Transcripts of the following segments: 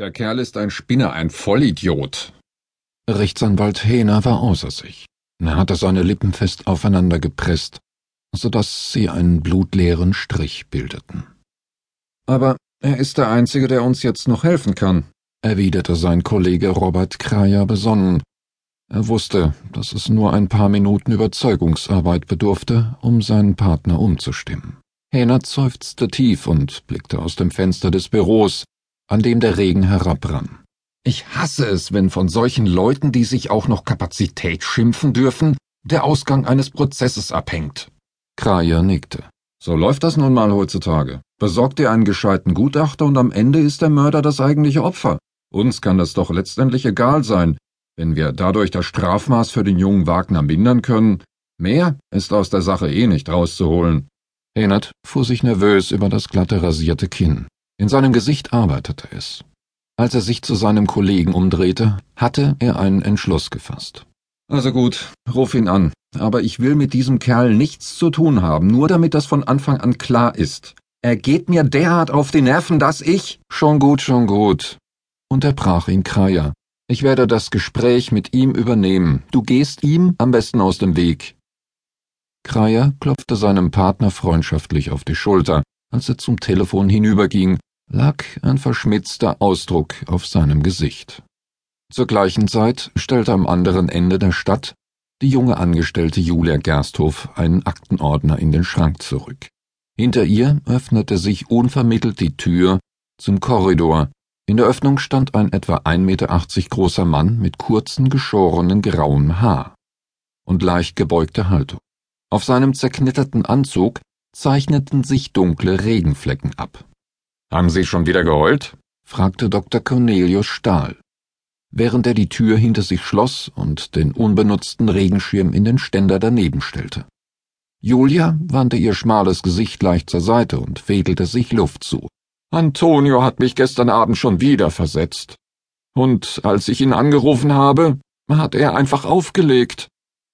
Der Kerl ist ein Spinner, ein Vollidiot. Rechtsanwalt Hehner war außer sich. Er hatte seine Lippen fest aufeinander gepresst, so dass sie einen blutleeren Strich bildeten. Aber er ist der Einzige, der uns jetzt noch helfen kann, erwiderte sein Kollege Robert Krajer besonnen. Er wusste, dass es nur ein paar Minuten Überzeugungsarbeit bedurfte, um seinen Partner umzustimmen. Hehner seufzte tief und blickte aus dem Fenster des Büros, an dem der Regen herabrann. Ich hasse es, wenn von solchen Leuten, die sich auch noch Kapazität schimpfen dürfen, der Ausgang eines Prozesses abhängt. Krajer nickte. So läuft das nun mal heutzutage. Besorgt dir einen gescheiten Gutachter und am Ende ist der Mörder das eigentliche Opfer. Uns kann das doch letztendlich egal sein, wenn wir dadurch das Strafmaß für den jungen Wagner mindern können. Mehr ist aus der Sache eh nicht rauszuholen. Henert fuhr sich nervös über das glatte rasierte Kinn. In seinem Gesicht arbeitete es. Als er sich zu seinem Kollegen umdrehte, hatte er einen Entschluss gefasst. Also gut, ruf ihn an. Aber ich will mit diesem Kerl nichts zu tun haben, nur damit das von Anfang an klar ist. Er geht mir derart auf die Nerven, dass ich. Schon gut, schon gut, unterbrach ihn Kraja. Ich werde das Gespräch mit ihm übernehmen. Du gehst ihm am besten aus dem Weg. Kraja klopfte seinem Partner freundschaftlich auf die Schulter, als er zum Telefon hinüberging lag ein verschmitzter Ausdruck auf seinem Gesicht. Zur gleichen Zeit stellte am anderen Ende der Stadt die junge Angestellte Julia Gersthof einen Aktenordner in den Schrank zurück. Hinter ihr öffnete sich unvermittelt die Tür zum Korridor. In der Öffnung stand ein etwa 1,80 Meter großer Mann mit kurzen, geschorenen grauem Haar und leicht gebeugter Haltung. Auf seinem zerknitterten Anzug zeichneten sich dunkle Regenflecken ab. Haben Sie schon wieder geheult? fragte Dr. Cornelius Stahl, während er die Tür hinter sich schloss und den unbenutzten Regenschirm in den Ständer daneben stellte. Julia wandte ihr schmales Gesicht leicht zur Seite und wedelte sich Luft zu. Antonio hat mich gestern Abend schon wieder versetzt. Und als ich ihn angerufen habe, hat er einfach aufgelegt.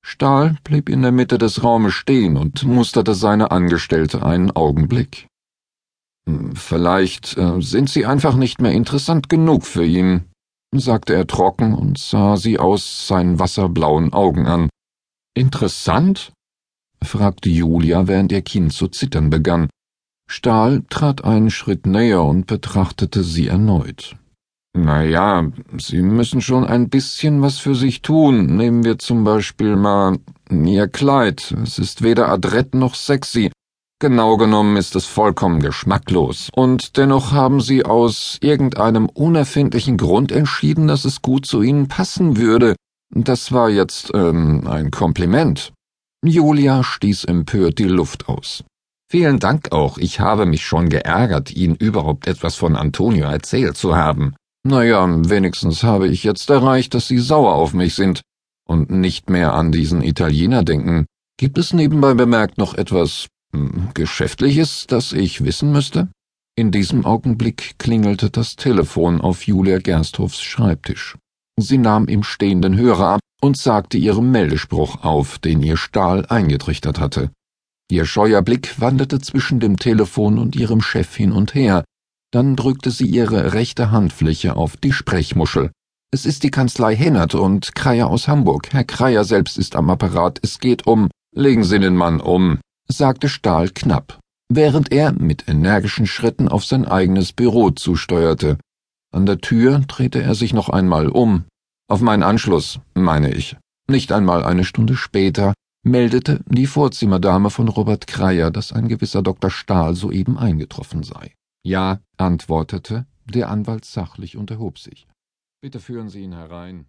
Stahl blieb in der Mitte des Raumes stehen und musterte seine Angestellte einen Augenblick. Vielleicht äh, sind Sie einfach nicht mehr interessant genug für ihn, sagte er trocken und sah sie aus seinen wasserblauen Augen an. Interessant? fragte Julia, während ihr Kinn zu zittern begann. Stahl trat einen Schritt näher und betrachtete sie erneut. Na ja, Sie müssen schon ein bisschen was für sich tun. Nehmen wir zum Beispiel mal Ihr Kleid. Es ist weder adrett noch sexy, Genau genommen ist es vollkommen geschmacklos. Und dennoch haben Sie aus irgendeinem unerfindlichen Grund entschieden, dass es gut zu Ihnen passen würde. Das war jetzt, ähm, ein Kompliment. Julia stieß empört die Luft aus. Vielen Dank auch. Ich habe mich schon geärgert, Ihnen überhaupt etwas von Antonio erzählt zu haben. Naja, wenigstens habe ich jetzt erreicht, dass Sie sauer auf mich sind und nicht mehr an diesen Italiener denken. Gibt es nebenbei bemerkt noch etwas Geschäftliches, das ich wissen müsste? In diesem Augenblick klingelte das Telefon auf Julia Gersthofs Schreibtisch. Sie nahm im stehenden Hörer ab und sagte ihrem Meldespruch auf, den ihr Stahl eingetrichtert hatte. Ihr scheuer Blick wanderte zwischen dem Telefon und ihrem Chef hin und her, dann drückte sie ihre rechte Handfläche auf die Sprechmuschel. Es ist die Kanzlei Hennert und Kreier aus Hamburg. Herr Kreier selbst ist am Apparat. Es geht um. Legen Sie den Mann um, sagte Stahl knapp, während er mit energischen Schritten auf sein eigenes Büro zusteuerte. An der Tür drehte er sich noch einmal um. Auf meinen Anschluss, meine ich. Nicht einmal eine Stunde später meldete die Vorzimmerdame von Robert Kreier, dass ein gewisser Dr. Stahl soeben eingetroffen sei. Ja, antwortete der Anwalt sachlich und erhob sich. Bitte führen Sie ihn herein.